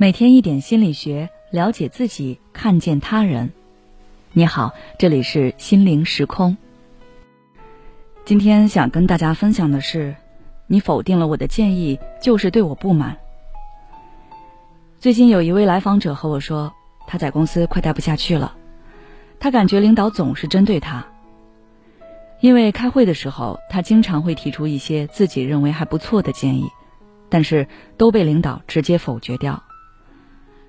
每天一点心理学，了解自己，看见他人。你好，这里是心灵时空。今天想跟大家分享的是，你否定了我的建议，就是对我不满。最近有一位来访者和我说，他在公司快待不下去了，他感觉领导总是针对他。因为开会的时候，他经常会提出一些自己认为还不错的建议，但是都被领导直接否决掉。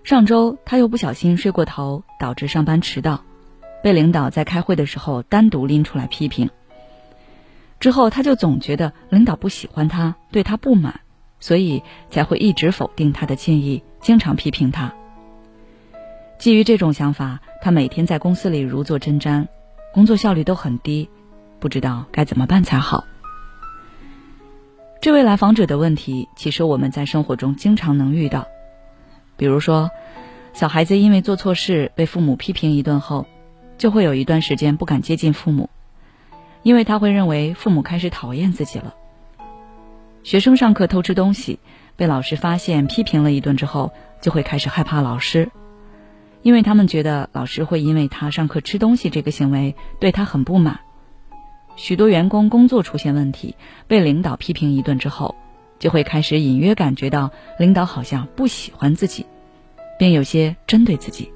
上周他又不小心睡过头，导致上班迟到，被领导在开会的时候单独拎出来批评。之后他就总觉得领导不喜欢他，对他不满，所以才会一直否定他的建议，经常批评他。基于这种想法，他每天在公司里如坐针毡，工作效率都很低，不知道该怎么办才好。这位来访者的问题，其实我们在生活中经常能遇到。比如说，小孩子因为做错事被父母批评一顿后，就会有一段时间不敢接近父母，因为他会认为父母开始讨厌自己了。学生上课偷吃东西被老师发现批评了一顿之后，就会开始害怕老师，因为他们觉得老师会因为他上课吃东西这个行为对他很不满。许多员工工作出现问题被领导批评一顿之后。就会开始隐约感觉到领导好像不喜欢自己，并有些针对自己，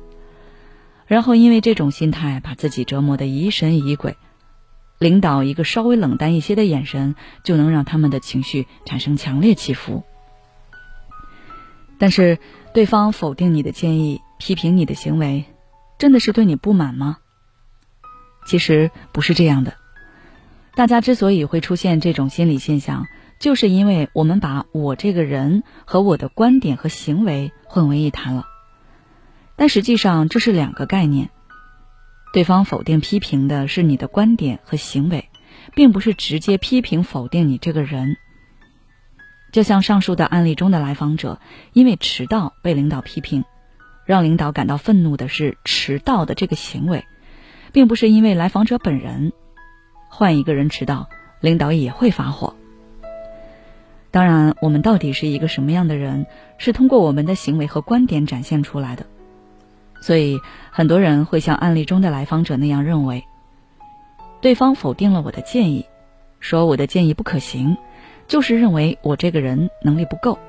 然后因为这种心态把自己折磨得疑神疑鬼，领导一个稍微冷淡一些的眼神就能让他们的情绪产生强烈起伏。但是对方否定你的建议，批评你的行为，真的是对你不满吗？其实不是这样的，大家之所以会出现这种心理现象。就是因为我们把我这个人和我的观点和行为混为一谈了，但实际上这是两个概念。对方否定批评的是你的观点和行为，并不是直接批评否定你这个人。就像上述的案例中的来访者，因为迟到被领导批评，让领导感到愤怒的是迟到的这个行为，并不是因为来访者本人。换一个人迟到，领导也会发火。当然，我们到底是一个什么样的人，是通过我们的行为和观点展现出来的。所以，很多人会像案例中的来访者那样认为，对方否定了我的建议，说我的建议不可行，就是认为我这个人能力不够，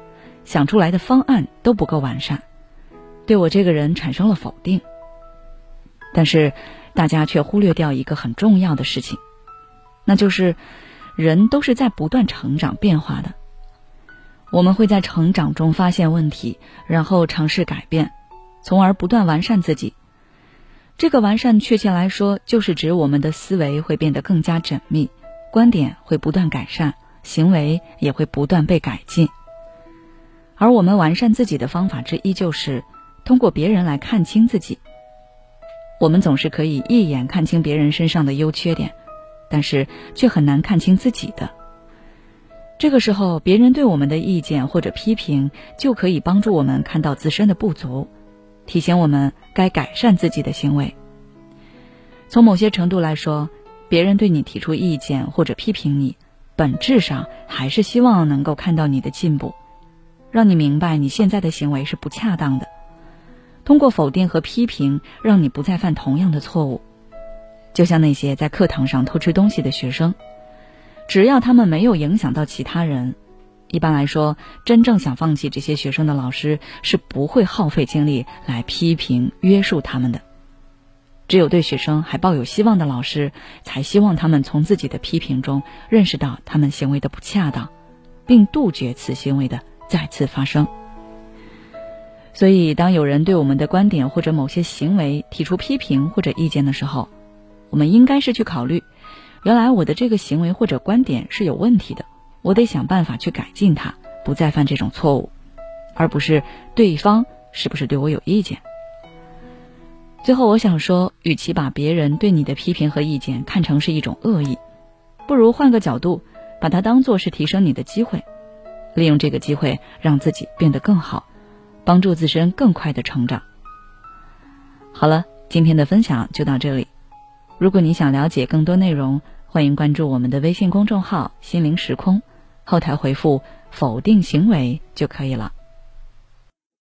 想出来的方案都不够完善，对我这个人产生了否定。但是，大家却忽略掉一个很重要的事情，那就是人都是在不断成长变化的。我们会在成长中发现问题，然后尝试改变，从而不断完善自己。这个完善，确切来说，就是指我们的思维会变得更加缜密，观点会不断改善，行为也会不断被改进。而我们完善自己的方法之一，就是通过别人来看清自己。我们总是可以一眼看清别人身上的优缺点，但是却很难看清自己的。这个时候，别人对我们的意见或者批评，就可以帮助我们看到自身的不足，提醒我们该改善自己的行为。从某些程度来说，别人对你提出意见或者批评你，本质上还是希望能够看到你的进步，让你明白你现在的行为是不恰当的，通过否定和批评，让你不再犯同样的错误。就像那些在课堂上偷吃东西的学生。只要他们没有影响到其他人，一般来说，真正想放弃这些学生的老师是不会耗费精力来批评约束他们的。只有对学生还抱有希望的老师，才希望他们从自己的批评中认识到他们行为的不恰当，并杜绝此行为的再次发生。所以，当有人对我们的观点或者某些行为提出批评或者意见的时候，我们应该是去考虑。原来我的这个行为或者观点是有问题的，我得想办法去改进它，不再犯这种错误，而不是对方是不是对我有意见。最后，我想说，与其把别人对你的批评和意见看成是一种恶意，不如换个角度，把它当做是提升你的机会，利用这个机会让自己变得更好，帮助自身更快的成长。好了，今天的分享就到这里。如果你想了解更多内容，欢迎关注我们的微信公众号“心灵时空”，后台回复“否定行为”就可以了。